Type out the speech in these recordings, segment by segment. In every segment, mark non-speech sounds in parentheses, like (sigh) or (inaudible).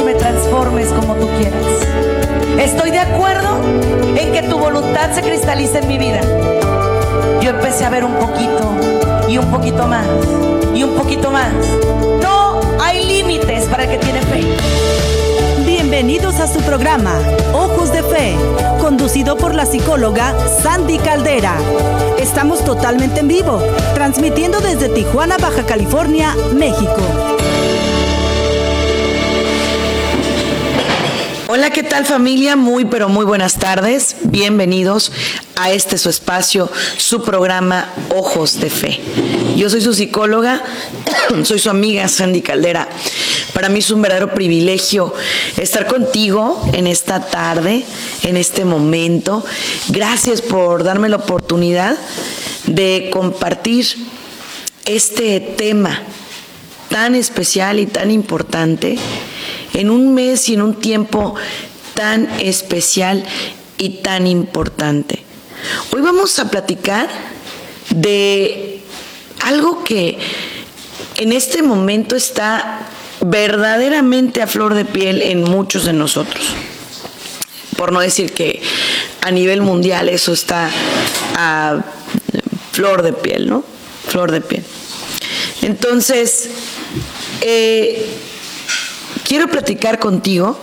y me transformes como tú quieras. Estoy de acuerdo en que tu voluntad se cristalice en mi vida. Yo empecé a ver un poquito y un poquito más y un poquito más. No hay límites para el que tiene fe. Bienvenidos a su programa Ojos de Fe, conducido por la psicóloga Sandy Caldera. Estamos totalmente en vivo, transmitiendo desde Tijuana, Baja California, México. Hola, ¿qué tal familia? Muy, pero muy buenas tardes. Bienvenidos a este su espacio, su programa Ojos de Fe. Yo soy su psicóloga, (coughs) soy su amiga Sandy Caldera. Para mí es un verdadero privilegio estar contigo en esta tarde, en este momento. Gracias por darme la oportunidad de compartir este tema tan especial y tan importante en un mes y en un tiempo tan especial y tan importante. Hoy vamos a platicar de algo que en este momento está verdaderamente a flor de piel en muchos de nosotros. Por no decir que a nivel mundial eso está a flor de piel, ¿no? Flor de piel. Entonces, eh, quiero platicar contigo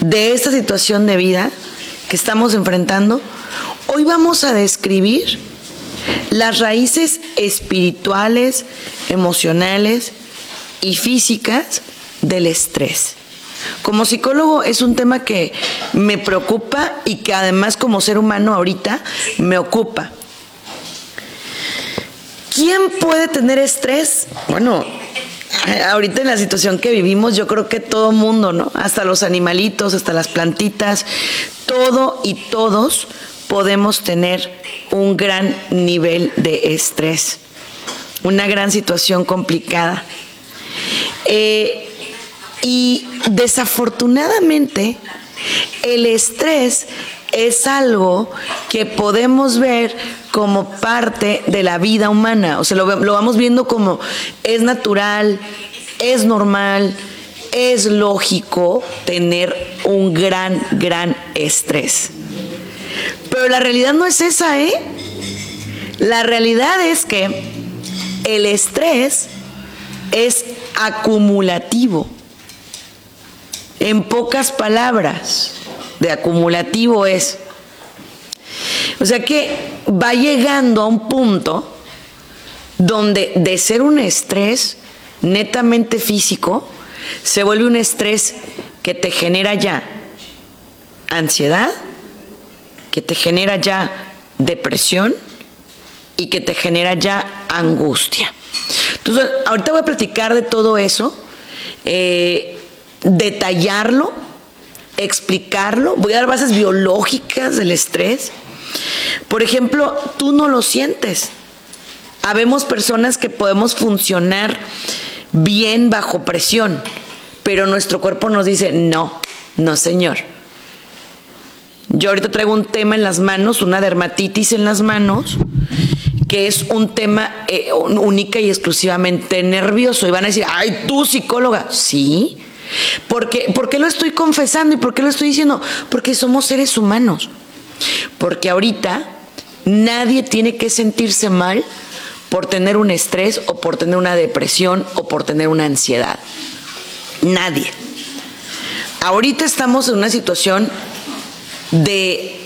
de esta situación de vida que estamos enfrentando. Hoy vamos a describir las raíces espirituales, emocionales y físicas del estrés. Como psicólogo es un tema que me preocupa y que además como ser humano ahorita me ocupa. ¿Quién puede tener estrés? Bueno, (laughs) ahorita en la situación que vivimos, yo creo que todo mundo, ¿no? Hasta los animalitos, hasta las plantitas, todo y todos podemos tener un gran nivel de estrés, una gran situación complicada. Eh, y desafortunadamente, el estrés es algo que podemos ver como parte de la vida humana. O sea, lo, lo, vamos viendo como es natural, es normal, es lógico tener un gran, gran estrés. Pero la realidad no es esa, ¿eh? La realidad es que el estrés es acumulativo. En pocas palabras, de acumulativo es. O sea que va llegando a un punto donde de ser un estrés netamente físico, se vuelve un estrés que te genera ya ansiedad, que te genera ya depresión y que te genera ya angustia. Entonces, ahorita voy a platicar de todo eso, eh, detallarlo, explicarlo, voy a dar bases biológicas del estrés. Por ejemplo, tú no lo sientes. Habemos personas que podemos funcionar bien bajo presión, pero nuestro cuerpo nos dice, no, no señor. Yo ahorita traigo un tema en las manos, una dermatitis en las manos, que es un tema eh, única y exclusivamente nervioso. Y van a decir, ay, tú psicóloga. Sí. Porque, ¿Por qué lo estoy confesando y por qué lo estoy diciendo? Porque somos seres humanos. Porque ahorita nadie tiene que sentirse mal por tener un estrés o por tener una depresión o por tener una ansiedad. Nadie. Ahorita estamos en una situación de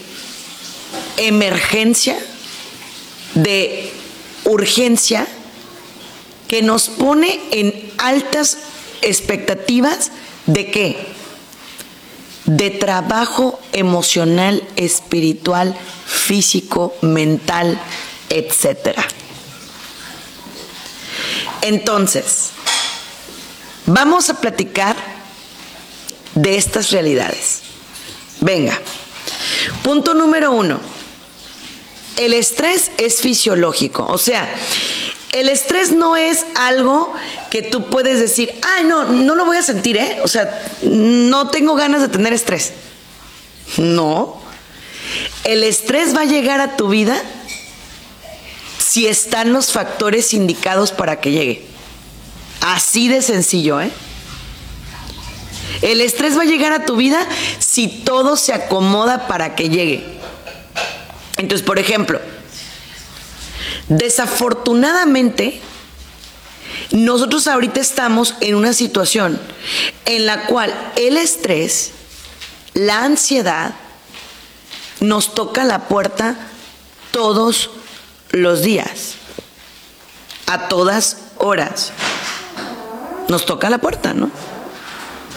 emergencia, de urgencia, que nos pone en altas expectativas de qué? De trabajo emocional, espiritual, físico, mental, etcétera. Entonces, vamos a platicar de estas realidades. Venga, punto número uno. El estrés es fisiológico, o sea, el estrés no es algo que tú puedes decir, ay, no, no lo voy a sentir, ¿eh? O sea, no tengo ganas de tener estrés. No. El estrés va a llegar a tu vida si están los factores indicados para que llegue. Así de sencillo, ¿eh? El estrés va a llegar a tu vida si todo se acomoda para que llegue. Entonces, por ejemplo, desafortunadamente, nosotros ahorita estamos en una situación en la cual el estrés, la ansiedad, nos toca la puerta todos los días, a todas horas. Nos toca la puerta, ¿no?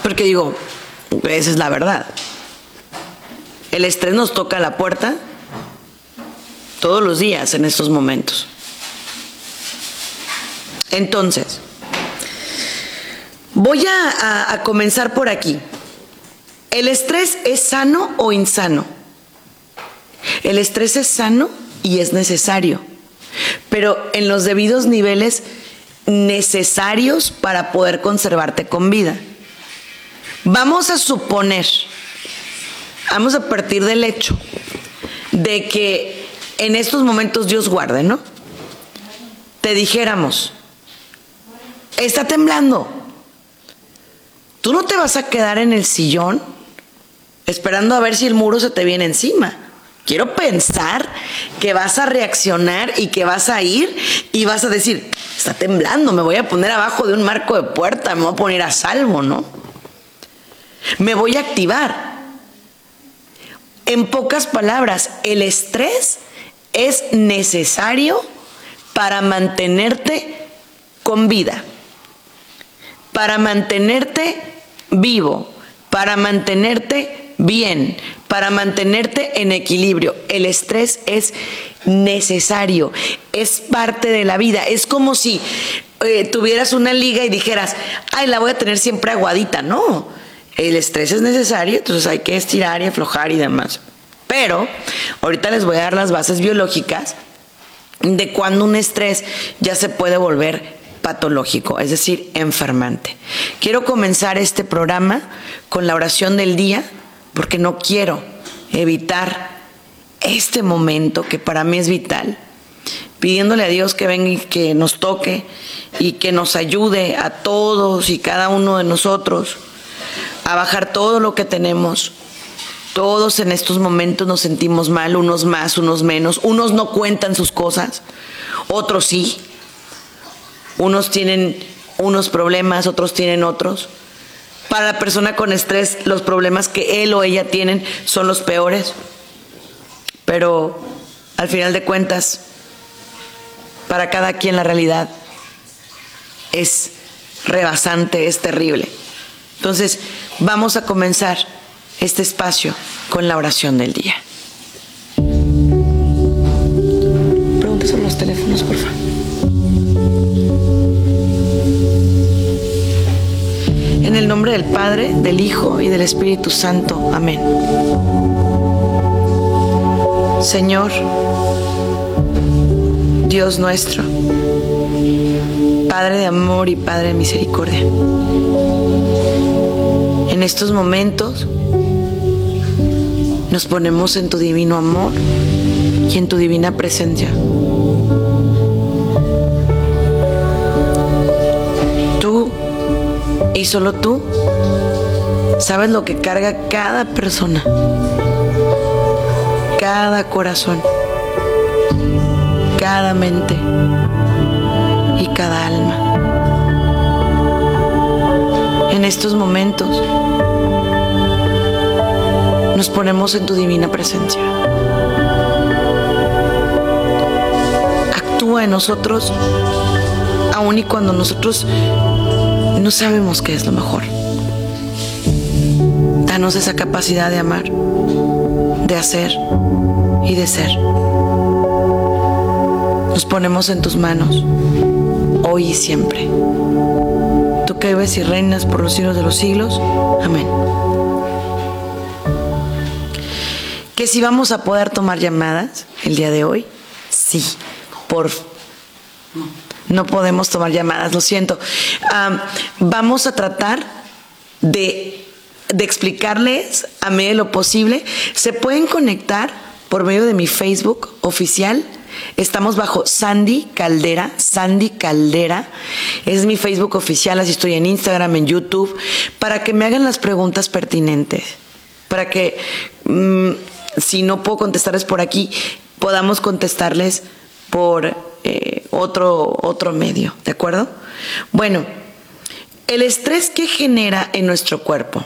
Porque digo, esa es la verdad. El estrés nos toca la puerta todos los días en estos momentos. Entonces, voy a, comenzar por aquí. ¿El estrés es sano o insano? El estrés es sano y es necesario, pero en los debidos niveles necesarios para poder conservarte con vida. Vamos a suponer, vamos a partir del hecho de que en estos momentos Dios guarde, ¿no? Te dijéramos, está temblando. Tú no te vas a quedar en el sillón esperando a ver si el muro se te viene encima. Quiero pensar que vas a reaccionar y que vas a ir y vas a decir, está temblando, me voy a poner abajo de un marco de puerta, me voy a poner a salvo, ¿no? Me voy a activar. En pocas palabras, el estrés es necesario para mantenerte con vida para mantenerte vivo, para mantenerte bien, para mantenerte en equilibrio. El estrés es necesario, es parte de la vida. Es como si eh, tuvieras una liga y dijeras, ay, la voy a tener siempre aguadita. No, el estrés es necesario, entonces hay que estirar y aflojar y demás. Pero ahorita les voy a dar las bases biológicas de cuando un estrés ya se puede volver patológico, es decir, enfermante. Quiero comenzar este programa con la oración del día porque no quiero evitar este momento que para mí es vital, pidiéndole a Dios que venga y que nos toque y que nos ayude a todos y cada uno de nosotros a bajar todo lo que tenemos. Todos en estos momentos nos sentimos mal, unos más, unos menos, unos no cuentan sus cosas, otros sí, unos tienen unos problemas, otros tienen otros. Para la persona con estrés, los problemas que él o ella tienen son los peores. Pero al final de cuentas, para cada quien la realidad es rebasante, es terrible. Entonces, vamos a comenzar este espacio con la oración del día. Preguntas sobre los teléfonos, por favor. En el nombre del Padre, del Hijo y del Espíritu Santo. Amén. Señor, Dios nuestro, Padre de amor y Padre de misericordia, en estos momentos nos ponemos en tu divino amor y en tu divina presencia. Y solo tú sabes lo que carga cada persona, cada corazón, cada mente y cada alma. En estos momentos nos ponemos en tu divina presencia. Actúa en nosotros aun y cuando nosotros no sabemos qué es lo mejor. Danos esa capacidad de amar, de hacer y de ser. Nos ponemos en tus manos, hoy y siempre. Tú que vives y reinas por los siglos de los siglos. Amén. Si vamos a poder tomar llamadas el día de hoy, sí, por no podemos tomar llamadas, lo siento. vamos a tratar de, explicarles a medida de lo posible. Se pueden conectar por medio de mi Facebook oficial, Estamos bajo Sandy Caldera, Sandy Caldera. Es mi Facebook oficial, así estoy en Instagram, en YouTube, para que me hagan las preguntas pertinentes. Para que, mm, si no puedo contestarles por aquí, podamos contestarles por eh, otro, otro medio, ¿de acuerdo? Bueno, el estrés que genera en nuestro cuerpo.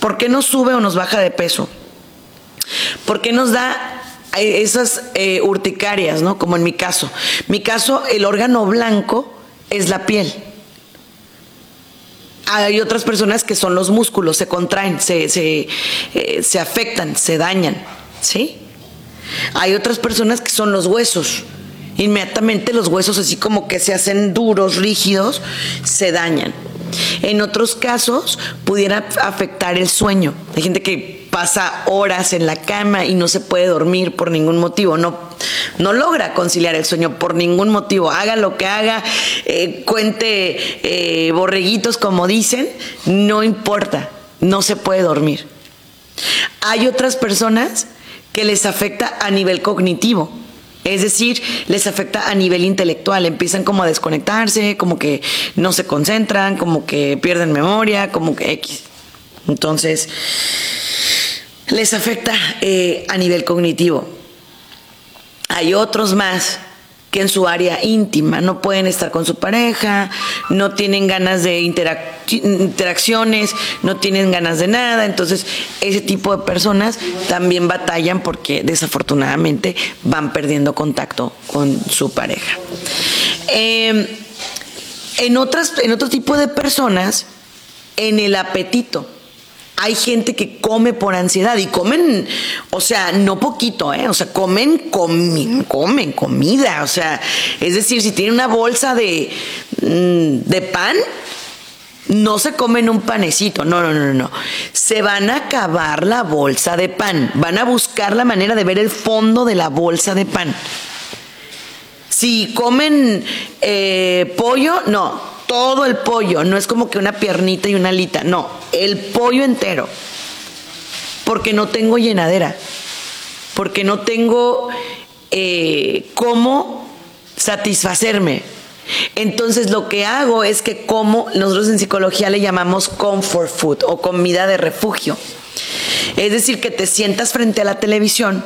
¿Por qué nos sube o nos baja de peso? ¿Por qué nos da esas eh, urticarias, ¿no? Como en mi caso. Mi caso, el órgano blanco es la piel. Hay otras personas que son los músculos, se contraen, se, eh, se afectan, se dañan, ¿sí? Hay otras personas que son los huesos. Inmediatamente los huesos así como que se hacen duros, rígidos, se dañan. En otros casos pudiera afectar el sueño. Hay gente que pasa horas en la cama y no se puede dormir por ningún motivo, no, no logra conciliar el sueño por ningún motivo. Haga lo que haga, eh, cuente eh, borreguitos como dicen, no importa, no se puede dormir. Hay otras personas que les afecta a nivel cognitivo es decir, les afecta a nivel intelectual, empiezan como a desconectarse, como que no se concentran, como que pierden memoria, como que X. Entonces, les afecta eh, a nivel cognitivo. Hay otros más que en su área íntima no pueden estar con su pareja, no tienen ganas de interacciones, no tienen ganas de nada. Entonces, ese tipo de personas también batallan porque desafortunadamente van perdiendo contacto con su pareja. Em, en, otras, en otro tipo de personas, en el apetito hay gente que come por ansiedad y comen, o sea, no poquito, ¿eh? O sea, comen, comen comida, o sea, es decir, si tienen una bolsa de, mm, de pan, no se comen un panecito, no, no, no, no. Se van a acabar la bolsa de pan, van a buscar la manera de ver el fondo de la bolsa de pan. Si comen eh, pollo, no, todo el pollo, no es como que una piernita y una alita, no, el pollo entero. Porque no tengo llenadera, porque no tengo eh, cómo satisfacerme. Entonces lo que hago es que como, nosotros en psicología le llamamos comfort food o comida de refugio. Es decir, que te sientas frente a la televisión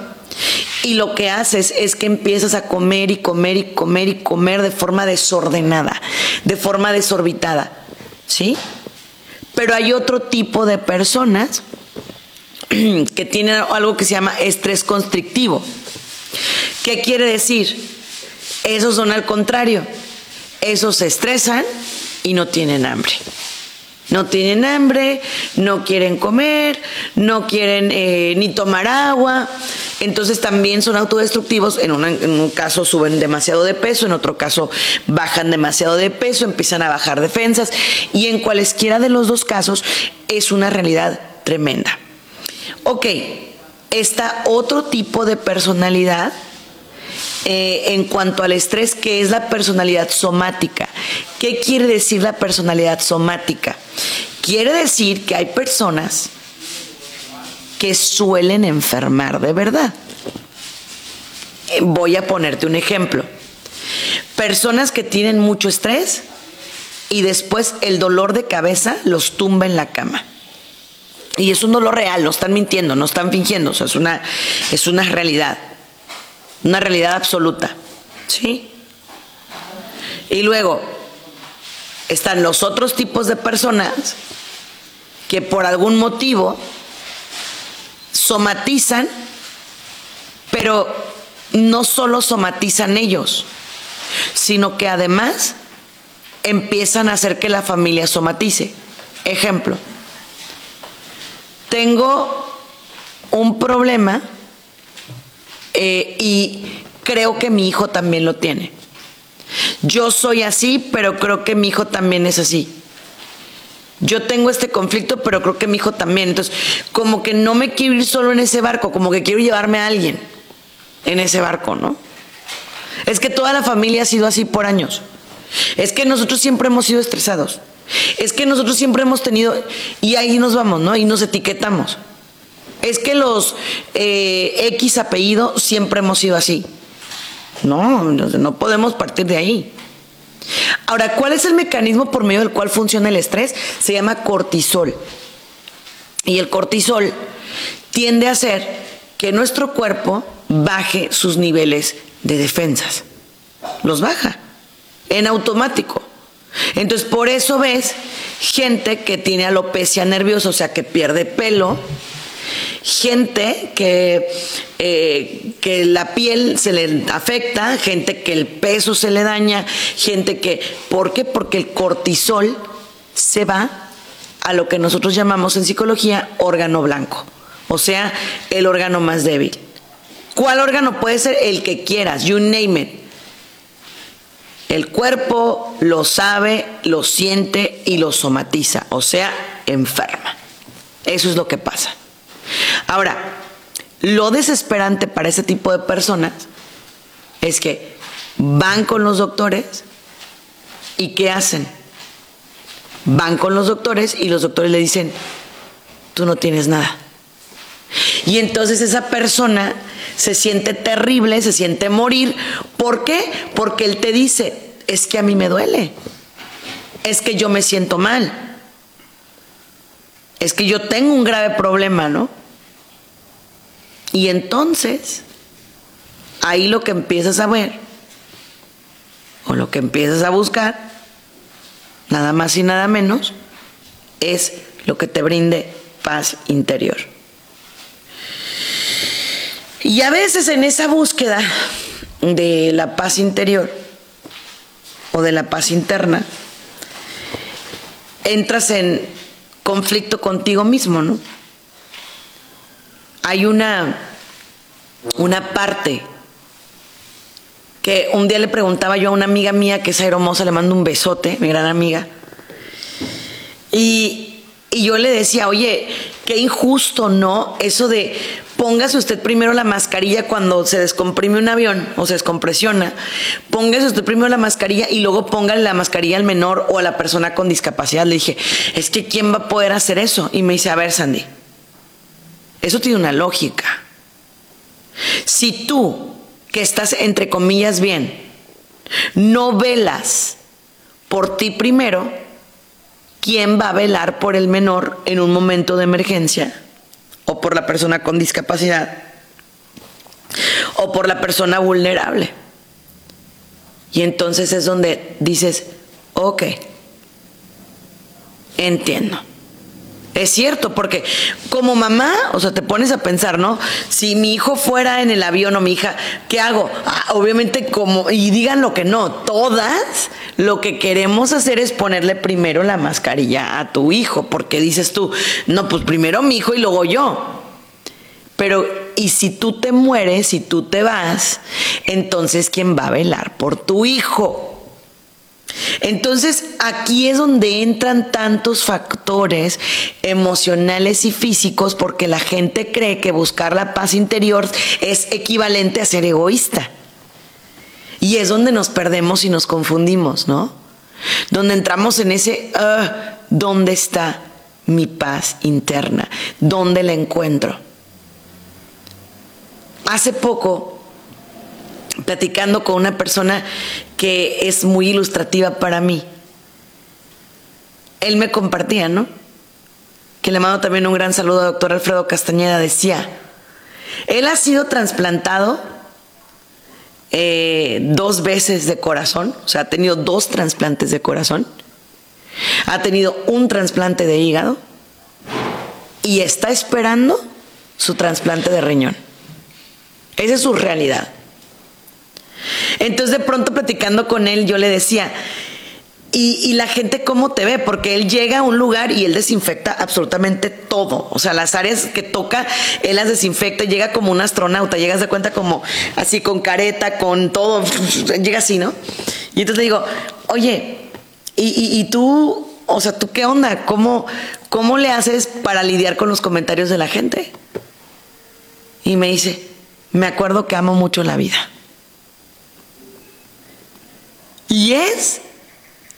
y lo que haces es que empiezas a comer y comer y comer y comer de forma desordenada, de forma desorbitada. ¿Sí? Pero hay otro tipo de personas (clears throat) que tienen algo que se llama estrés constrictivo. ¿Qué quiere decir? Esos son al contrario. Esos se estresan y no tienen hambre. No tienen hambre, no quieren comer, no quieren eh, ni tomar agua. Entonces también son autodestructivos. En, en, un caso suben demasiado de peso, en otro caso bajan demasiado de peso, empiezan a bajar defensas. Y en cualesquiera de los dos casos es una realidad tremenda. Ok, está otro tipo de personalidad eh, en cuanto al estrés, que es la personalidad somática. ¿Qué quiere decir la personalidad somática? Quiere decir que hay personas que suelen enfermar de verdad. Eh, voy a ponerte un ejemplo. Personas que tienen mucho estrés y después el dolor de cabeza los tumba en la cama. Y es un dolor real, no están mintiendo, no están fingiendo, es una, es una realidad una realidad absoluta. ¿Sí? Y luego están los otros tipos de personas que por algún motivo somatizan, pero no solo somatizan ellos, sino que además empiezan a hacer que la familia somatice. Ejemplo, tengo un problema eh, y creo que mi hijo también lo tiene. Yo soy así, pero creo que mi hijo también es así. Yo tengo este conflicto, pero creo que mi hijo también. Entonces, como que no me quiero ir solo en ese barco, como que quiero llevarme a alguien en ese barco, ¿no? Es que toda la familia ha sido así por años. Es que nosotros siempre hemos sido estresados. Es que nosotros siempre hemos tenido, y ahí nos vamos, ¿no? Y nos etiquetamos es que los eh, X apellido siempre hemos sido así. No, no podemos partir de ahí. Ahora, ¿cuál es el mecanismo por medio del cual funciona el estrés? Se llama cortisol. Y el cortisol tiende a hacer que nuestro cuerpo baje sus niveles de defensas. Los baja en automático. Entonces, por eso ves gente que tiene alopecia nerviosa, o sea, que pierde pelo, gente que, eh, que la piel se le afecta, gente que el peso se le daña, gente que... ¿Por qué? Porque el cortisol se va a lo que nosotros llamamos en psicología órgano blanco, o sea, el órgano más débil. ¿Cuál órgano puede ser? El que quieras, you name it. El cuerpo lo sabe, lo siente y lo somatiza, o sea, enferma. Eso es lo que pasa. Ahora, lo desesperante para ese tipo de personas es que van con los doctores y ¿qué hacen? Van con los doctores y los doctores le dicen, tú no tienes nada. Y entonces esa persona se siente terrible, se siente morir. ¿Por qué? Porque él te dice, es que a mí me duele, es que yo me siento mal, es que yo tengo un grave problema, ¿no? Y entonces, ahí lo que empiezas a ver, o lo que empiezas a buscar, nada más y nada menos, es lo que te brinde paz interior. Y a veces en esa búsqueda de la paz interior o de la paz interna, entras en conflicto contigo mismo, ¿no? hay una, una parte que un día le preguntaba yo a una amiga mía que es aeromosa, le mando un besote, mi gran amiga, y, yo le decía, oye, qué injusto, ¿no? Eso de póngase usted primero la mascarilla cuando se descomprime un avión o se descompresiona. Póngase usted primero la mascarilla y luego póngale la mascarilla al menor o a la persona con discapacidad. Le dije, es que ¿quién va a poder hacer eso? Y me dice, a ver, Sandy, eso tiene una lógica. Si tú, que estás entre comillas bien, no velas por ti primero, ¿quién va a velar por el menor en un momento de emergencia? O por la persona con discapacidad. O por la persona vulnerable. Y entonces es donde dices, ok, entiendo. Es cierto, porque como mamá, o sea, te pones a pensar, ¿no? Si mi hijo fuera en el avión o mi hija, ¿qué hago? Ah, obviamente como, y digan lo que no, todas lo que queremos hacer es ponerle primero la mascarilla a tu hijo, porque dices tú, no, pues primero mi hijo y luego yo. Pero, y si tú te mueres, si tú te vas, entonces ¿quién va a velar por tu hijo? Entonces aquí es donde entran tantos factores emocionales y físicos porque la gente cree que buscar la paz interior es equivalente a ser egoísta. Y es donde nos perdemos y nos confundimos, ¿no? Donde entramos en ese, ah, ¿dónde está mi paz interna? ¿Dónde la encuentro? Hace poco platicando con una persona que es muy ilustrativa para mí. Él me compartía, ¿no? Que le mando también un gran saludo al doctor Alfredo Castañeda. Decía, él ha sido trasplantado eh, dos veces de corazón, o sea, ha tenido dos trasplantes de corazón, ha tenido un trasplante de hígado y está esperando su trasplante de riñón. Esa es su realidad. Entonces de pronto platicando con él yo le decía, y, la gente cómo te ve, porque él llega a un lugar y él desinfecta absolutamente todo. O sea, las áreas que toca, él las desinfecta, llega como un astronauta, llegas de cuenta como así con careta, con todo, (laughs) llega así, ¿no? Y entonces le digo, oye, ¿y, tú, o sea, tú qué onda? ¿Cómo, ¿Cómo le haces para lidiar con los comentarios de la gente? Y me dice, me acuerdo que amo mucho la vida. Y es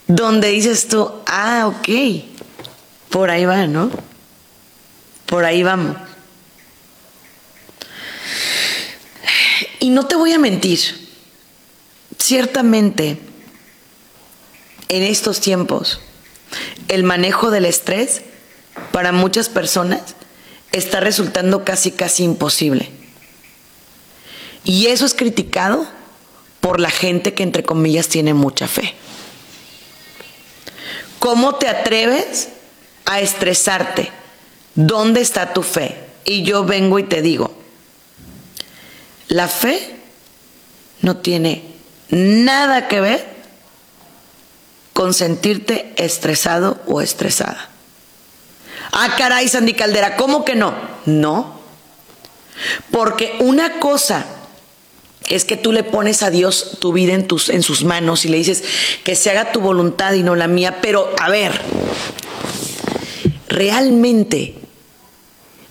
donde dices tú, ah, ok, por ahí va, ¿no? Por ahí vamos. Y no te voy a mentir, ciertamente, en estos tiempos, el manejo del estrés para muchas personas está resultando casi, casi imposible. Y eso es criticado por la gente que entre comillas tiene mucha fe. ¿Cómo te atreves a estresarte? ¿Dónde está tu fe? Y yo vengo y te digo, la fe no tiene nada que ver con sentirte estresado o estresada. Ah, caray, Sandy Caldera, ¿cómo que no? No. Porque una cosa es que tú le pones a Dios tu vida en, tus, en sus manos y le dices que se haga tu voluntad y no la mía. Pero, a ver, ¿realmente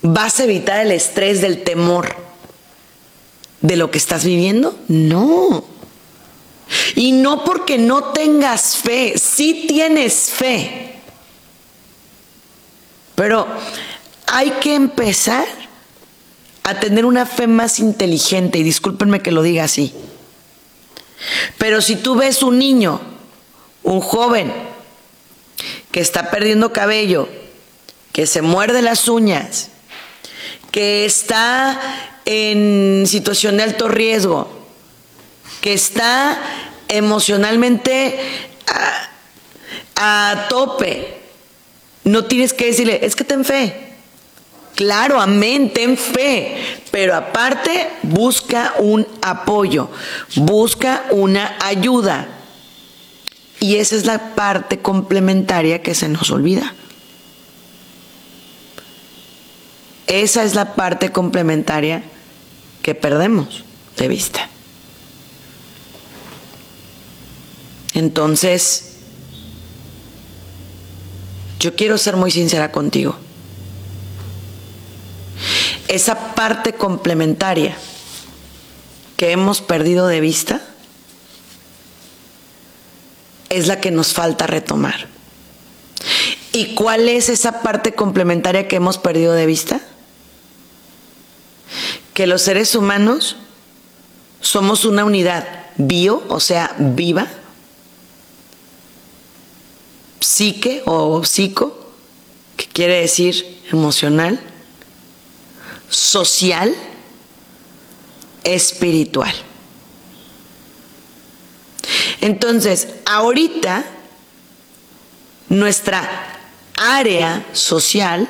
vas a evitar el estrés del temor de lo que estás viviendo? No. Y no porque no tengas fe, sí tienes fe. Pero hay que empezar a tener una fe más inteligente, y discúlpenme que lo diga así. Pero si tú ves un niño, un joven, que está perdiendo cabello, que se muerde las uñas, que está en situación de alto riesgo, que está emocionalmente a, tope, no tienes que decirle, es que ten fe. Claro, amén, ten fe, pero aparte busca un apoyo, busca una ayuda. Y esa es la parte complementaria que se nos olvida. Esa es la parte complementaria que perdemos de vista. Entonces, yo quiero ser muy sincera contigo esa parte complementaria que hemos perdido de vista es la que nos falta retomar. ¿Y cuál es esa parte complementaria que hemos perdido de vista? Que los seres humanos somos una unidad bio, o sea, viva, psique o psico, que quiere decir emocional, social, espiritual. Entonces, ahorita nuestra área social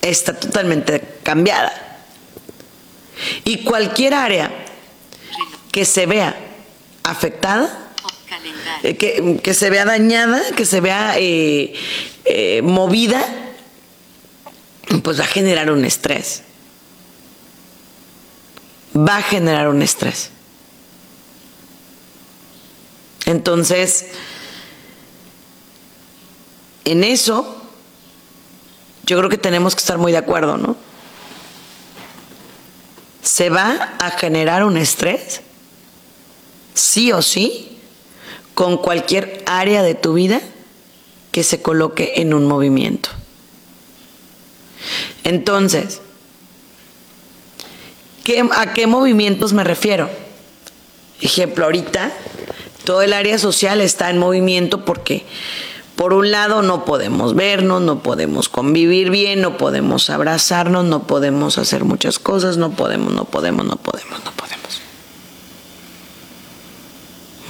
está totalmente cambiada. Y cualquier área que se vea afectada, eh, que, se vea dañada, que se vea eh, eh, movida, pues va a generar un estrés. Va a generar un estrés. Entonces, en eso, yo creo que tenemos que estar muy de acuerdo, ¿no? Se va a generar un estrés, sí o sí, con cualquier área de tu vida que se coloque en un movimiento. Entonces, ¿a qué movimientos me refiero? Ejemplo, ahorita todo el área social está en movimiento porque por un lado no podemos vernos, no podemos convivir bien, no podemos abrazarnos, no podemos hacer muchas cosas, no podemos, no podemos, no podemos, no podemos.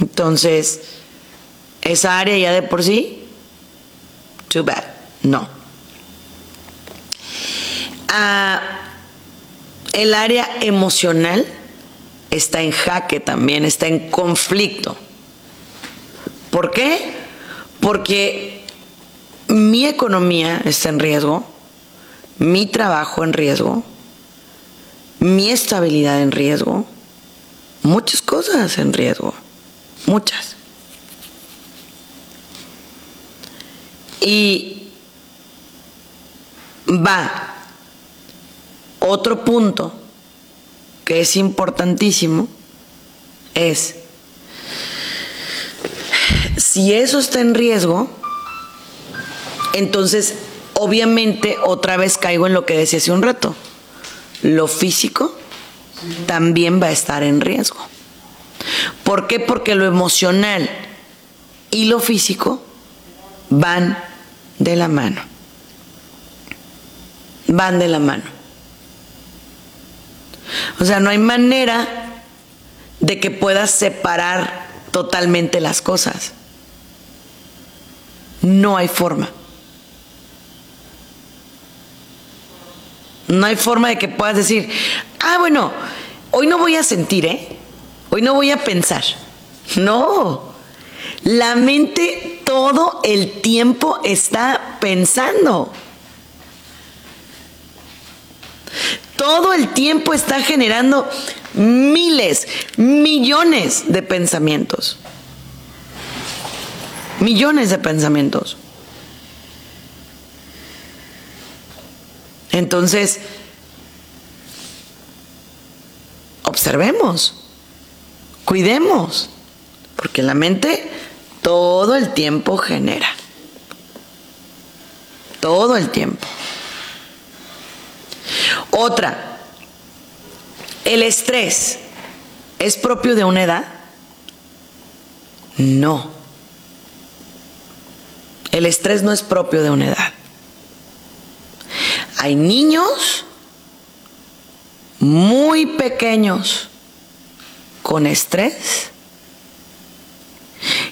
Entonces, esa área ya de por sí, too bad, no el área emocional está en jaque también, está en conflicto. ¿Por qué? Porque mi economía está en riesgo, mi trabajo en riesgo, mi estabilidad en riesgo, muchas cosas en riesgo, muchas. Y va otro punto que es importantísimo es, si eso está en riesgo, entonces obviamente otra vez caigo en lo que decía hace un rato, lo físico también va a estar en riesgo. ¿Por qué? Porque lo emocional y lo físico van de la mano. Van de la mano. O sea, no hay manera de que puedas separar totalmente las cosas. No hay forma. No hay forma de que puedas decir, ah, bueno, hoy no voy a sentir, ¿eh? Hoy no voy a pensar. No. La mente todo el tiempo está pensando. Todo el tiempo está generando miles, millones de pensamientos. Millones de pensamientos. Entonces, observemos, cuidemos, porque la mente todo el tiempo genera. Todo el tiempo. Otra, ¿el estrés es propio de una edad? No. El estrés no es propio de una edad. Hay niños muy pequeños con estrés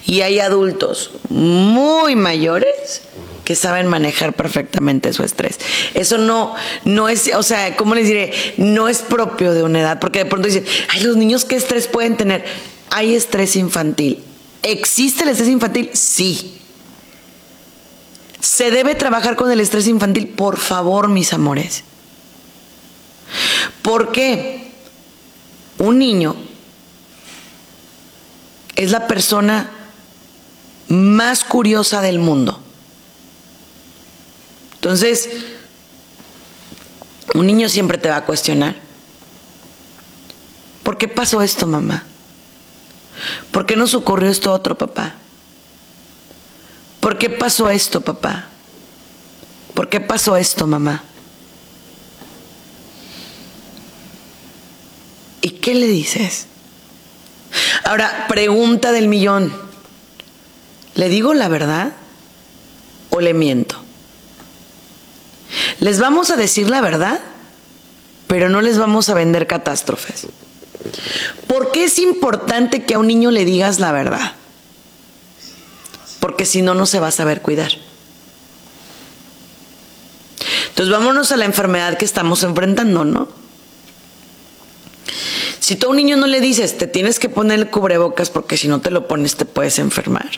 y hay adultos muy mayores que saben manejar perfectamente su estrés. Eso no, no es, o sea, ¿cómo les diré? No es propio de una edad, porque de pronto dicen, ay, los niños qué estrés pueden tener. Hay estrés infantil. ¿Existe el estrés infantil? Sí. ¿Se debe trabajar con el estrés infantil? Por favor, mis amores. ¿Por qué? Un niño es la persona más curiosa del mundo. Entonces, un niño siempre te va a cuestionar. ¿Por qué pasó esto, mamá? ¿Por qué nos ocurrió esto otro, papá? ¿Por qué pasó esto, papá? ¿Por qué pasó esto, mamá? ¿Y qué le dices? Ahora, pregunta del millón. ¿Le digo la verdad o le miento? Les vamos a decir la verdad, pero no les vamos a vender catástrofes. ¿Por qué es importante que a un niño le digas la verdad? Porque si no, no se va a saber cuidar. Entonces vámonos a la enfermedad que estamos enfrentando, ¿no? Si tú a un niño no le dices, te tienes que poner el cubrebocas porque si no te lo pones te puedes enfermar.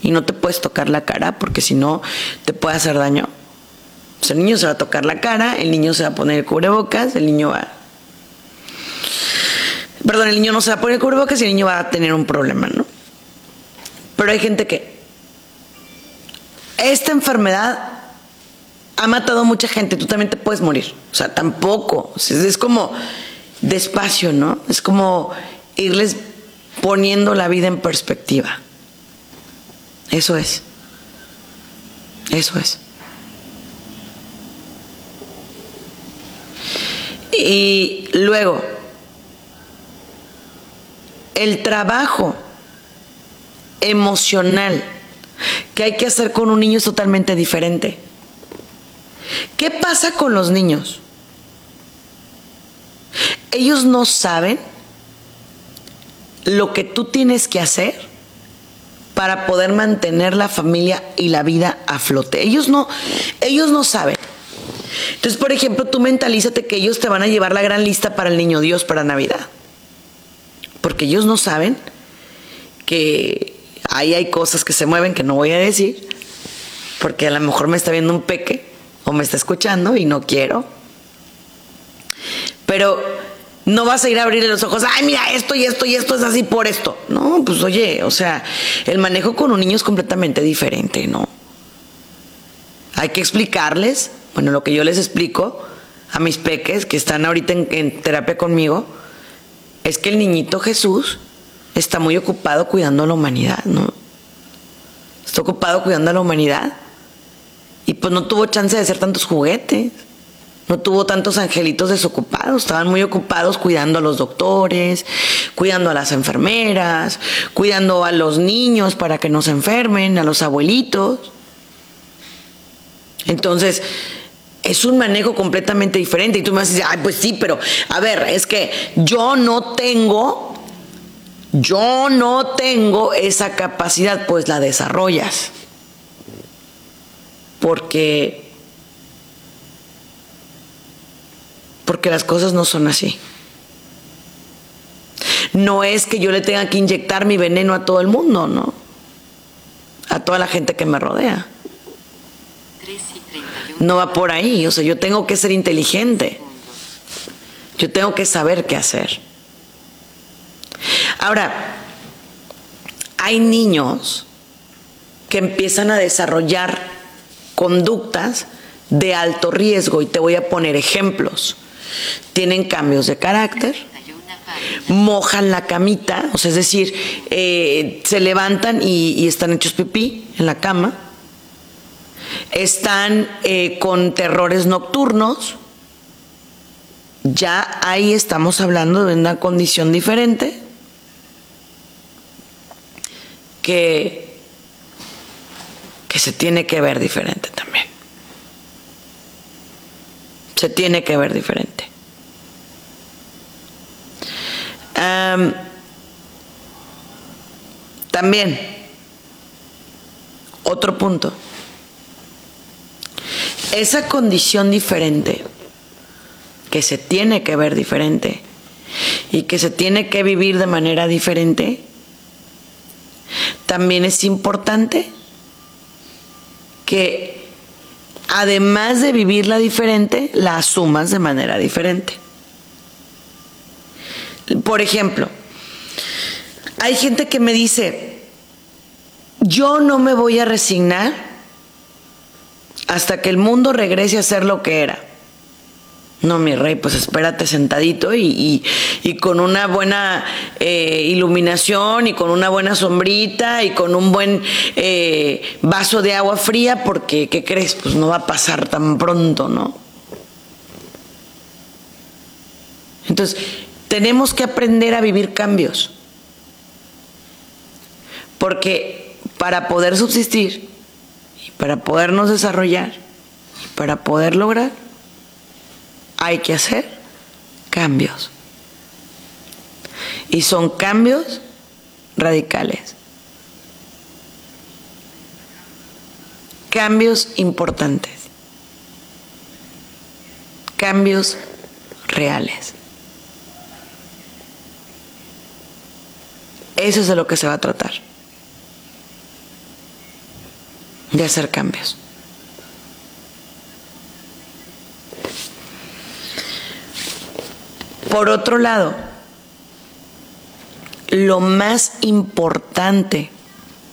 Y no te puedes tocar la cara porque si no te puede hacer daño. Pues el niño se va a tocar la cara, el niño se va a poner el cubrebocas, el niño va... Perdón, el niño no se va a poner el cubrebocas y el niño va a tener un problema, ¿no? Pero hay gente que... Esta enfermedad ha matado a mucha gente, tú también te puedes morir. O sea, tampoco. Es como despacio, ¿no? Es como irles poniendo la vida en perspectiva. Eso es. Eso es. Y luego, el trabajo emocional que hay que hacer con un niño es totalmente diferente. ¿Qué pasa con los niños? Ellos no saben lo que tú tienes que hacer para poder mantener la familia y la vida a flote. Ellos no, ellos no saben. Entonces, por ejemplo, tú mentalízate que ellos te van a llevar la gran lista para el niño Dios para Navidad. Porque ellos no saben que ahí hay cosas que se mueven que no voy a decir, porque a lo mejor me está viendo un peque o me está escuchando y no quiero. Pero no vas a ir a abrirle los ojos, ay, mira, esto y esto y esto es así por esto. No, pues oye, o sea, el manejo con un niño es completamente diferente, ¿no? Hay que explicarles, bueno, lo que yo les explico a mis peques que están ahorita en, terapia conmigo, es que el niñito Jesús está muy ocupado cuidando a la humanidad, ¿no? Está ocupado cuidando a la humanidad y pues no tuvo chance de hacer tantos juguetes. No tuvo tantos angelitos desocupados, estaban muy ocupados cuidando a los doctores, cuidando a las enfermeras, cuidando a los niños para que no se enfermen, a los abuelitos. Entonces, es un manejo completamente diferente. Y tú me vas a decir, ay, pues sí, pero a ver, es que yo no tengo, yo no tengo esa capacidad, pues la desarrollas. Porque porque las cosas no son así. No es que yo le tenga que inyectar mi veneno a todo el mundo, ¿no? A toda la gente que me rodea. No va por ahí, o sea, yo tengo que ser inteligente. Yo tengo que saber qué hacer. Ahora, hay niños que empiezan a desarrollar conductas de alto riesgo y te voy a poner ejemplos tienen cambios de carácter, mojan la camita, o sea, es decir, eh, se levantan y, están hechos pipí en la cama, están eh, con terrores nocturnos, ya ahí estamos hablando de una condición diferente que, que se tiene que ver diferente también se tiene que ver diferente. también, otro punto. Esa condición diferente, que se tiene que ver diferente y que se tiene que vivir de manera diferente, también es importante que además de vivirla diferente, la asumas de manera diferente. Por ejemplo, hay gente que me dice, yo no me voy a resignar hasta que el mundo regrese a ser lo que era. No, mi rey, pues espérate sentadito y, con una buena eh, iluminación y con una buena sombrita y con un buen eh, vaso de agua fría, porque, ¿qué crees? Pues no va a pasar tan pronto, ¿no? Entonces, tenemos que aprender a vivir cambios. Porque para poder subsistir y para podernos desarrollar para poder lograr, hay que hacer cambios. Y son cambios radicales. Cambios importantes. Cambios reales. Eso es de lo que se va a tratar. De hacer cambios. Por otro lado, lo más importante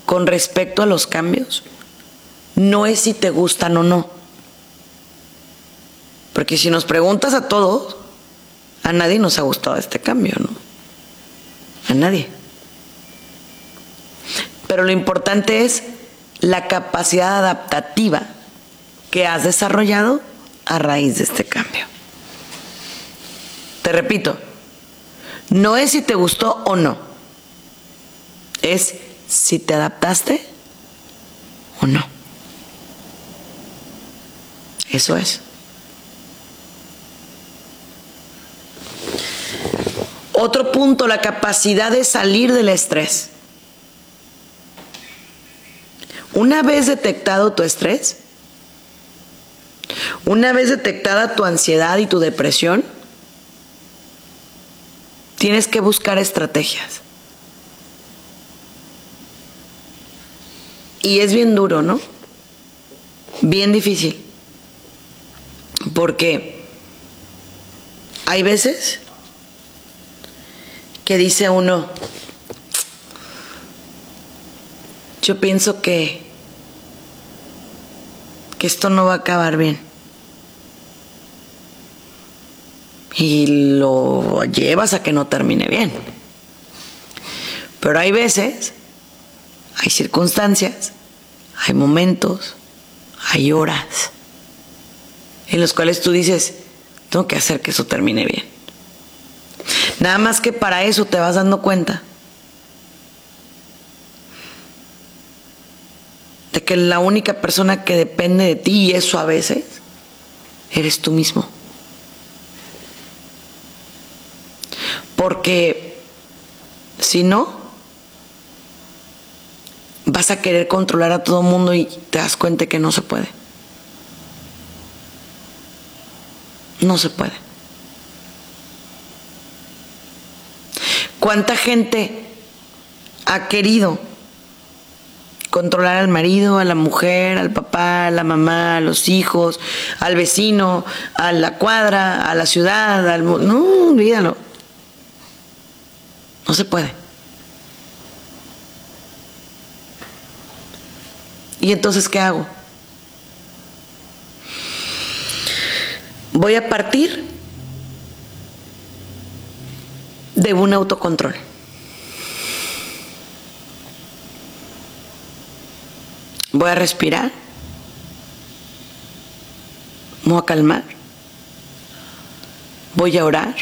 con respecto a los cambios no es si te gustan o no. Porque si nos preguntas a todos, a nadie nos ha gustado este cambio, ¿no? A nadie. Pero lo importante es la capacidad adaptativa que has desarrollado a raíz de este cambio. Te repito, no es si te gustó o no, es si te adaptaste o no. Eso es. Otro punto, la capacidad de salir del estrés. Una vez detectado tu estrés, una vez detectada tu ansiedad y tu depresión, Tienes que buscar estrategias. Y es bien duro, ¿no? Bien difícil. Porque hay veces que dice uno, yo pienso que, que esto no va a acabar bien. y lo llevas a que no termine bien. Pero hay veces, hay circunstancias, hay momentos, hay horas en los cuales tú dices, Tengo que hacer que eso termine bien. Nada más que para eso te vas dando cuenta de que la única persona que depende de ti, y eso a veces, eres tú mismo. Porque si no, vas a querer controlar a todo mundo y te das cuenta que no se puede. No se puede. ¿Cuánta gente ha querido controlar al marido, a la mujer, al papá, a la mamá, a los hijos, al vecino, a la cuadra, a la ciudad, al... No, olvídalo. No se puede. ¿Y entonces qué hago? Voy a partir de un autocontrol. Voy a respirar. Voy a calmar. Voy a orar.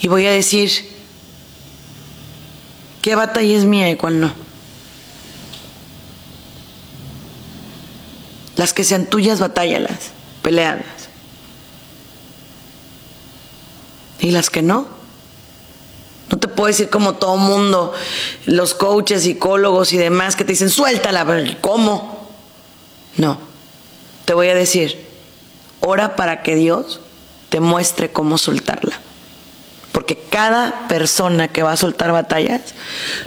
Y voy a decir qué batalla es mía y cuál no. Las que sean tuyas, batállalas, peleadas. Y las que no, puedo decir como todo mundo, los coaches, psicólogos y demás que te dicen, suéltala, ¿cómo? No, te voy a decir, ora para que Dios te muestre cómo soltarla. Porque cada persona que va a soltar batallas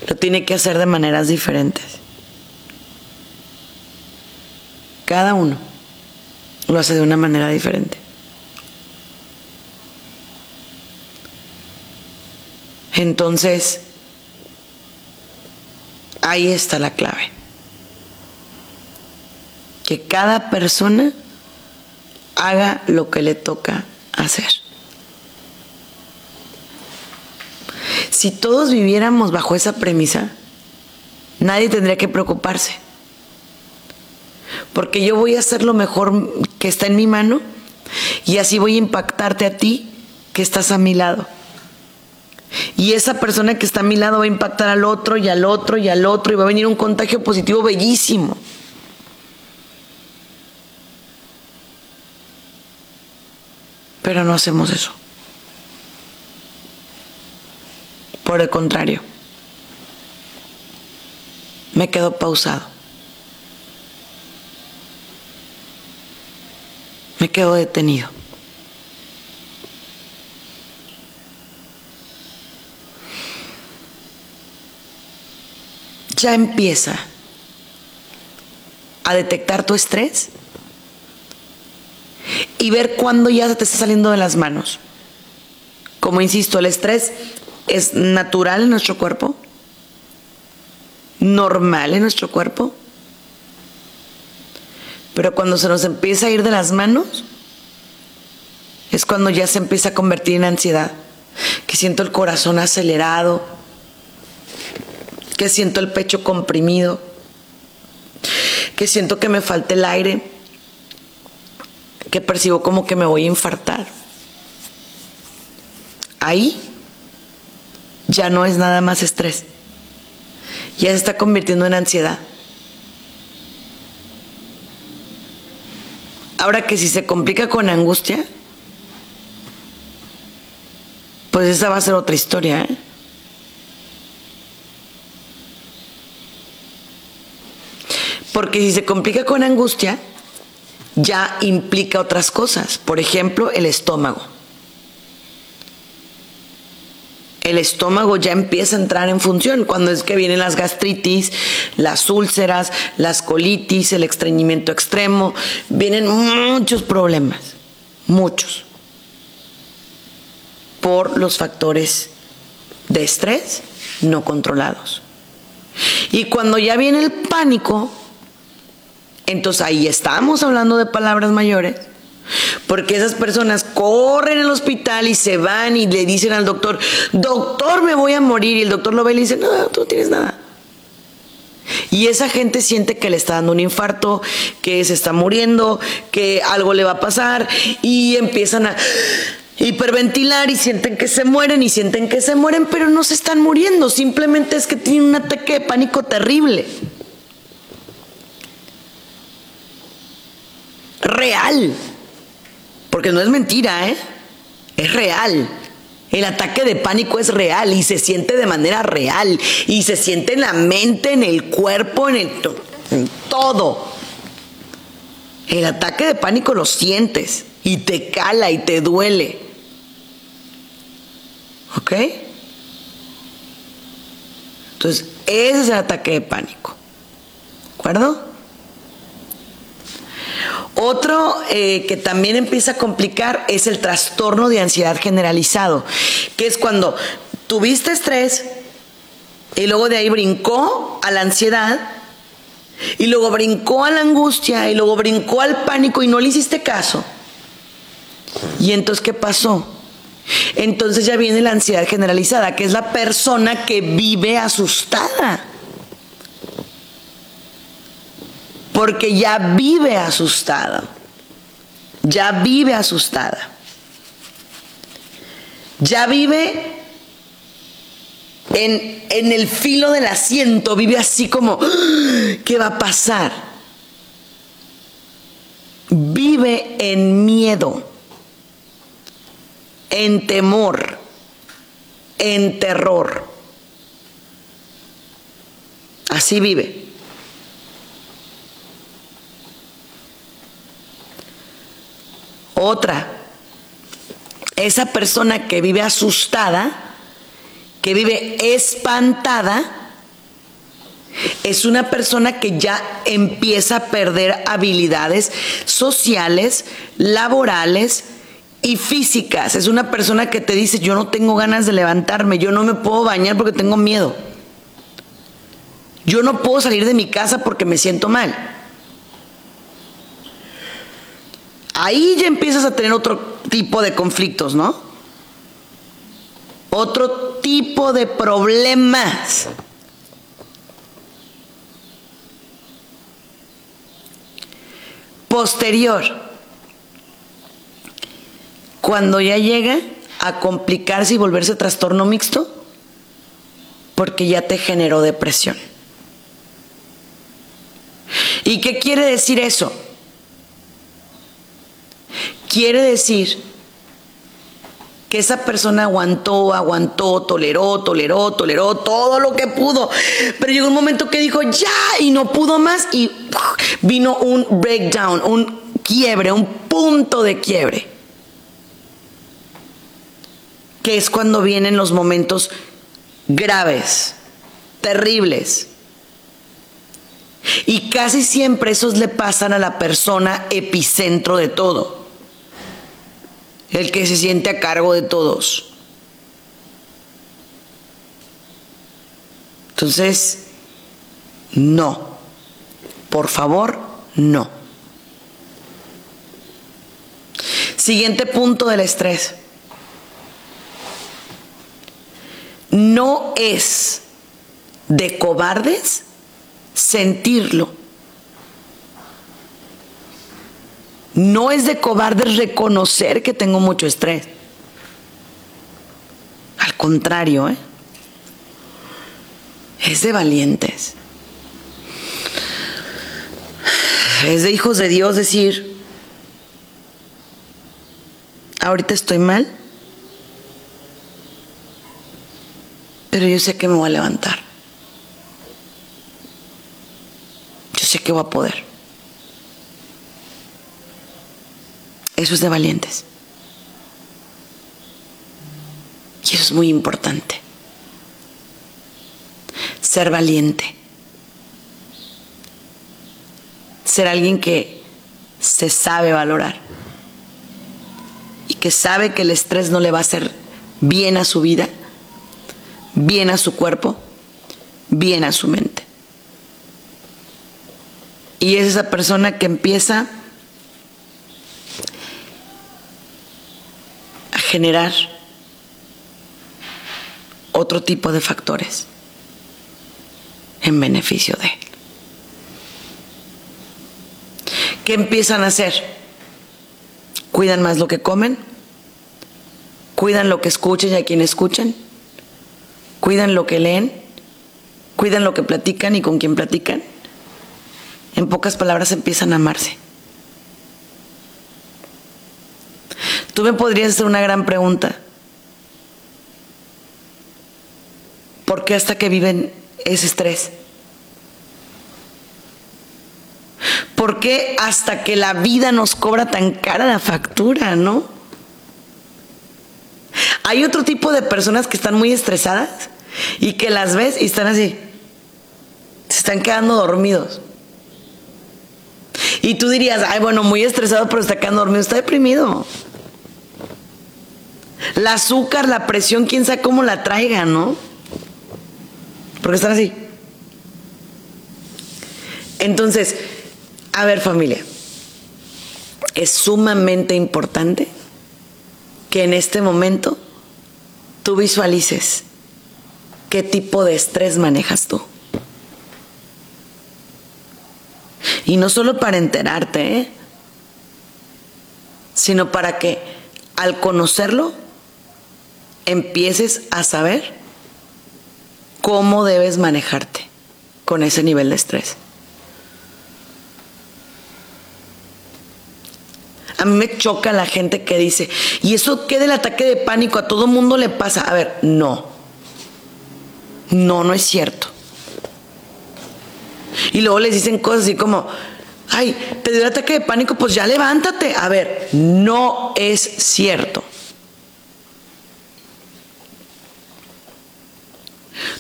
lo tiene que hacer de maneras diferentes. Cada uno lo hace de una manera diferente. Entonces, ahí está la clave. Que cada persona haga lo que le toca hacer. Si todos viviéramos bajo esa premisa, nadie tendría que preocuparse porque yo voy a hacer lo mejor que está en mi mano y así voy a impactarte a ti que estás a mi lado. Y esa persona que está a mi lado va a impactar al otro y al otro y al otro y va a venir un contagio positivo bellísimo. Pero no hacemos eso. Por el contrario, me quedo pausado. me quedo detenido. Ya empieza a detectar tu estrés y ver cuándo ya se te está saliendo de las manos. Como insisto, el estrés es natural en nuestro cuerpo, normal en nuestro cuerpo, pero cuando se nos empieza a ir de las manos, es cuando ya se empieza a convertir en ansiedad, que siento el corazón acelerado, que siento el pecho comprimido, que siento que me falta el aire, que percibo como que me voy a infartar. Ahí ya no es nada más estrés, ya se está convirtiendo en ansiedad. Ahora que si se complica con angustia, pues esa va a ser otra historia. ¿eh? Porque si se complica con angustia, ya implica otras cosas. Por ejemplo, el estómago. el estómago ya empieza a entrar en función, cuando es que vienen las gastritis, las úlceras, las colitis, el estreñimiento extremo, vienen muchos problemas, muchos, por los factores de estrés no controlados. Y cuando ya viene el pánico, entonces ahí estamos hablando de palabras mayores porque esas personas corren al hospital y se van y le dicen al doctor, doctor, me voy a morir. Y el doctor lo ve y le dice, no, tú no tienes nada. Y esa gente siente que le está dando un infarto, que se está muriendo, que algo le va a pasar y empiezan a hiperventilar y sienten que se mueren y sienten que se mueren, pero no se están muriendo, simplemente es que tienen un ataque de pánico terrible. Real. Porque no es mentira, ¿eh? Es real. El ataque de pánico es real y se siente de manera real y se siente en la mente, en el cuerpo, en, el en todo. El ataque de pánico lo sientes y te cala y te duele. ¿Ok? Entonces, ese es el ataque de pánico. ¿De acuerdo? Otro eh, que también empieza a complicar es el trastorno de ansiedad generalizado, que es cuando tuviste estrés y luego de ahí brincó a la ansiedad y luego brincó a la angustia y luego brincó al pánico y no le hiciste caso. ¿Y entonces qué pasó? Entonces ya viene la ansiedad generalizada, que es la persona que vive asustada. Porque ya vive asustada, ya vive asustada, ya vive en, en, el filo del asiento, vive así como, ¿qué va a pasar? Vive en miedo, en temor, en terror. Así vive. Otra, esa persona que vive asustada, que vive espantada, es una persona que ya empieza a perder habilidades sociales, laborales y físicas. Es una persona que te dice, yo no tengo ganas de levantarme, yo no me puedo bañar porque tengo miedo. Yo no puedo salir de mi casa porque me siento mal. Ahí ya empiezas a tener otro tipo de conflictos, ¿no? Otro tipo de problemas. Posterior, cuando ya llega a complicarse y volverse trastorno mixto, porque ya te generó depresión. ¿Y qué quiere decir eso? Quiere decir que esa persona aguantó, aguantó, toleró, toleró, toleró todo lo que pudo. Pero llegó un momento que dijo ya y no pudo más y vino un breakdown, un quiebre, un punto de quiebre. Que es cuando vienen los momentos graves, terribles. Y casi siempre esos le pasan a la persona epicentro de todo el que se siente a cargo de todos. Entonces, no, por favor, no. Siguiente punto del estrés. No es de cobardes sentirlo. No es de cobardes reconocer que tengo mucho estrés. Al contrario, ¿eh? es de valientes. Es de hijos de Dios decir, ahorita estoy mal, pero yo sé que me voy a levantar. Yo sé que voy a poder. Eso es de valientes. Y eso es muy importante. Ser valiente. Ser alguien que se sabe valorar. Y que sabe que el estrés no le va a hacer bien a su vida, bien a su cuerpo, bien a su mente. Y es esa persona que empieza generar otro tipo de factores. en beneficio de. ¿Qué empiezan a hacer? Cuidan más lo que comen, cuidan lo que escuchan y a quien escuchan, cuidan lo que leen, cuidan lo que platican y con quien platican. En pocas palabras empiezan a amarse. Tú me podrías hacer una gran pregunta. ¿Por qué hasta que viven ese estrés? ¿Por qué hasta que la vida nos cobra tan cara la factura, no? Hay otro tipo de personas que están muy estresadas y que las ves y están así. Se están quedando dormidos. Y tú dirías, ay, bueno, muy estresado, pero está quedando dormido, está deprimido. El azúcar, la presión, quién sabe cómo la traiga, ¿no? Porque están así. Entonces, a ver familia, es sumamente importante que en este momento tú visualices qué tipo de estrés manejas tú. Y no solo para enterarte, ¿eh? sino para que al conocerlo empieces a saber cómo debes manejarte con ese nivel de estrés. A mí me choca la gente que dice, ¿y eso qué del ataque de pánico? A todo mundo le pasa. A ver, no. No, no es cierto. Y luego les dicen cosas así como, ay, te dio el ataque de pánico, pues ya levántate. A ver, no es cierto.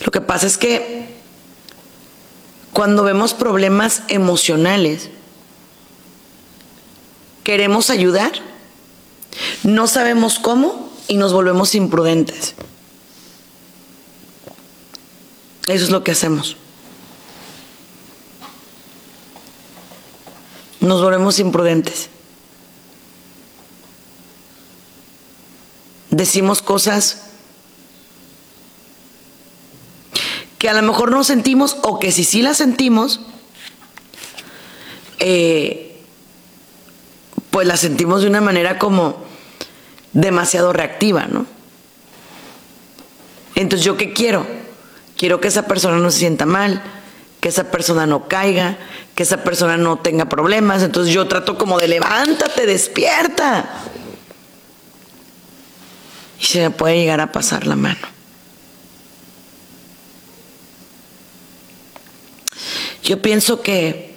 Lo que pasa es que cuando vemos problemas emocionales, queremos ayudar, no sabemos cómo y nos volvemos imprudentes. Eso es lo que hacemos. Nos volvemos imprudentes. Decimos cosas que a lo mejor no sentimos o que si sí las sentimos, eh, pues las sentimos de una manera como demasiado reactiva, ¿no? Entonces, ¿yo qué quiero? Quiero que esa persona no se sienta mal, que esa persona no caiga, que esa persona no tenga problemas. Entonces yo trato como de levántate, despierta. Y se me puede llegar a pasar la mano. Yo pienso que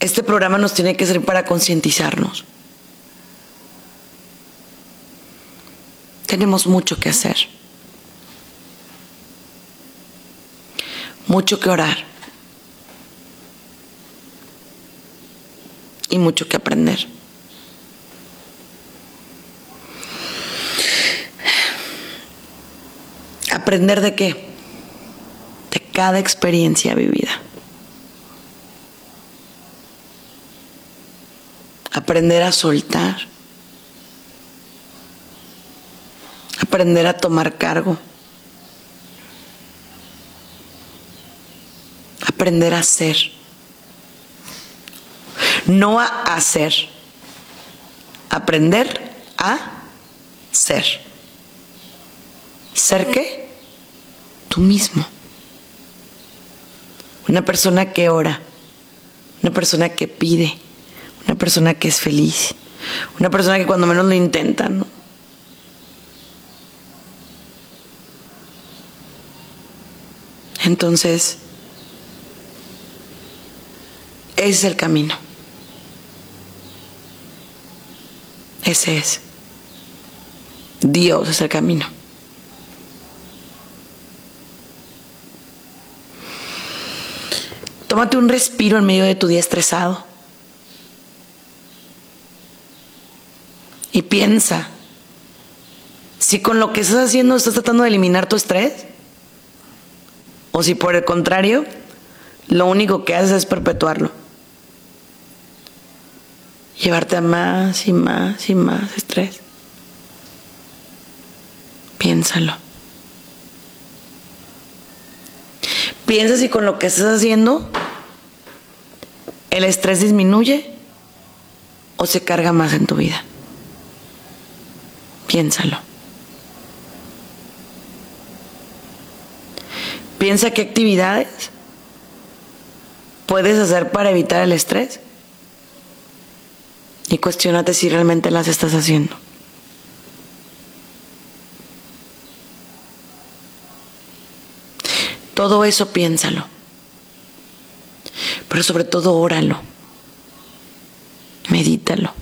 este programa nos tiene que servir para concientizarnos. Tenemos mucho que hacer, mucho que orar y mucho que aprender. ¿Aprender de qué? Cada experiencia vivida. Aprender a soltar. Aprender a tomar cargo. Aprender a ser. No a hacer. Aprender a ser. ¿Ser qué? Tú mismo. Una persona que ora, una persona que pide, una persona que es feliz, una persona que cuando menos lo intenta, ¿no? Entonces, ese es el camino. Ese es. Dios es el camino. Tómate un respiro en medio de tu día estresado. Y piensa, si con lo que estás haciendo estás tratando de eliminar tu estrés, o si por el contrario, lo único que haces es perpetuarlo. Llevarte a más y más y más estrés. Piénsalo. piensa si con lo que estás haciendo el estrés disminuye o se carga más en tu vida. Piénsalo. Piensa qué actividades puedes hacer para evitar el estrés y cuestionate si realmente las estás haciendo. Todo eso piénsalo. Pero sobre todo óralo. Medítalo.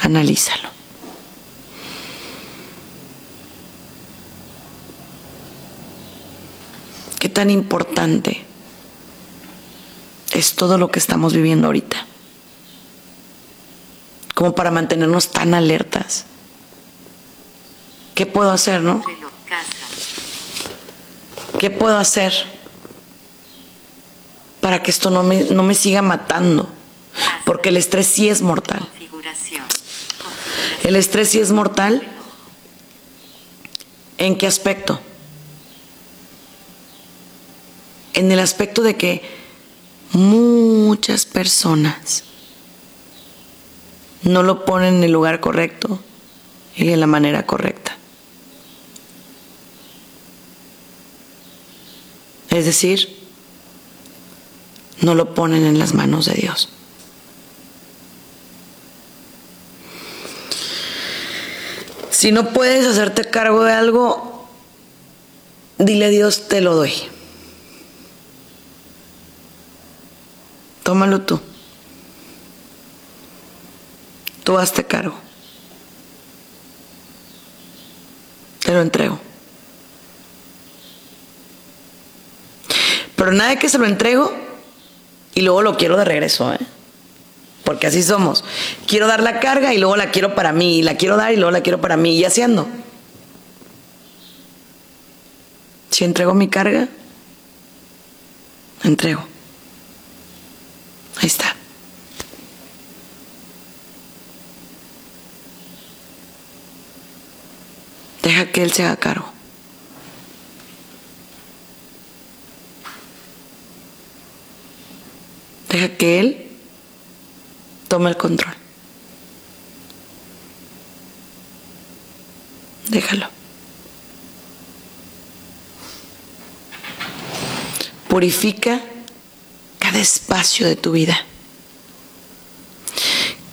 Analízalo. ¿Qué tan importante es todo lo que estamos viviendo ahorita? Como para mantenernos tan alertas. ¿Qué puedo hacer, no? ¿Qué puedo hacer para que esto no me, no me siga matando? Porque el estrés sí es mortal. El estrés sí es mortal. ¿En qué aspecto? En el aspecto de que muchas personas no lo ponen en el lugar correcto y en la manera correcta. Es decir, no lo ponen en las manos de Dios. Si no puedes hacerte cargo de algo, dile a Dios, te lo doy. Tómalo tú. Tú hazte cargo. Te lo entrego. Pero nada de que se lo entrego y luego lo quiero de regreso, ¿eh? Porque así somos. Quiero dar la carga y luego la quiero para mí, y la quiero dar y luego la quiero para mí, y haciendo. Si entrego mi carga, entrego. Ahí está. Deja que Él se haga cargo. Deja que Él tome el control. Déjalo. Purifica cada espacio de tu vida,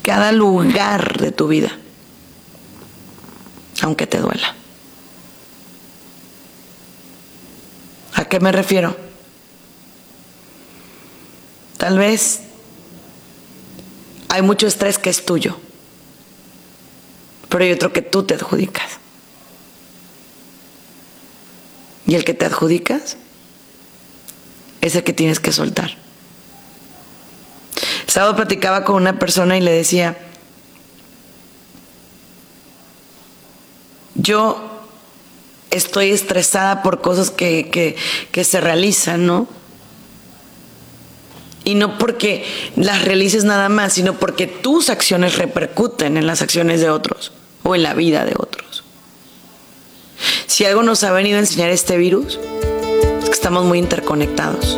cada lugar de tu vida, aunque te duela. ¿A qué me refiero? Tal vez hay mucho estrés que es tuyo, pero hay otro que tú te adjudicas. Y el que te adjudicas es el que tienes que soltar. Sábado platicaba con una persona y le decía, yo estoy estresada por cosas que, que, que se realizan, ¿no? Y no porque las realices nada más, sino porque tus acciones repercuten en las acciones de otros o en la vida de otros. Si algo nos ha venido a enseñar este virus, es que estamos muy interconectados.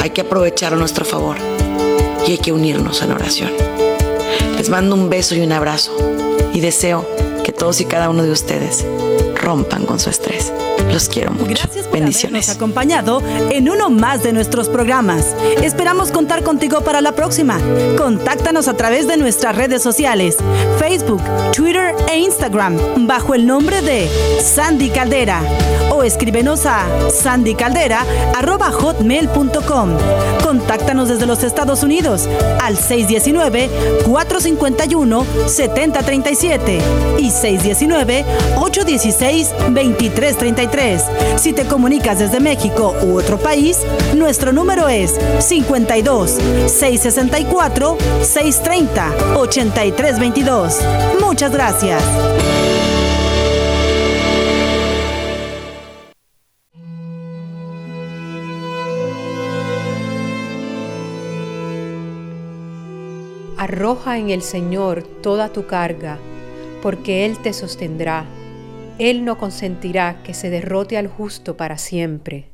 Hay que aprovechar a nuestro favor y hay que unirnos en oración. Les mando un beso y un abrazo y deseo que todos y cada uno de ustedes rompan con su estrés. Los quiero mucho. Gracias por Bendiciones. habernos acompañado en uno más de nuestros programas. Esperamos contar contigo para la próxima. Contáctanos a través de nuestras redes sociales, Facebook, Twitter e Instagram, bajo el nombre de Sandy Caldera. O escríbenos a sandycaldera.hotmail.com. Contáctanos desde los Estados Unidos al 619-451-7037 y 619-816-2333. Si te comunicas desde México u otro país, nuestro número es 52 664 630 8322. Muchas gracias. Arroja en el Señor toda tu carga, porque Él te sostendrá. Él no consentirá que se derrote al justo para siempre.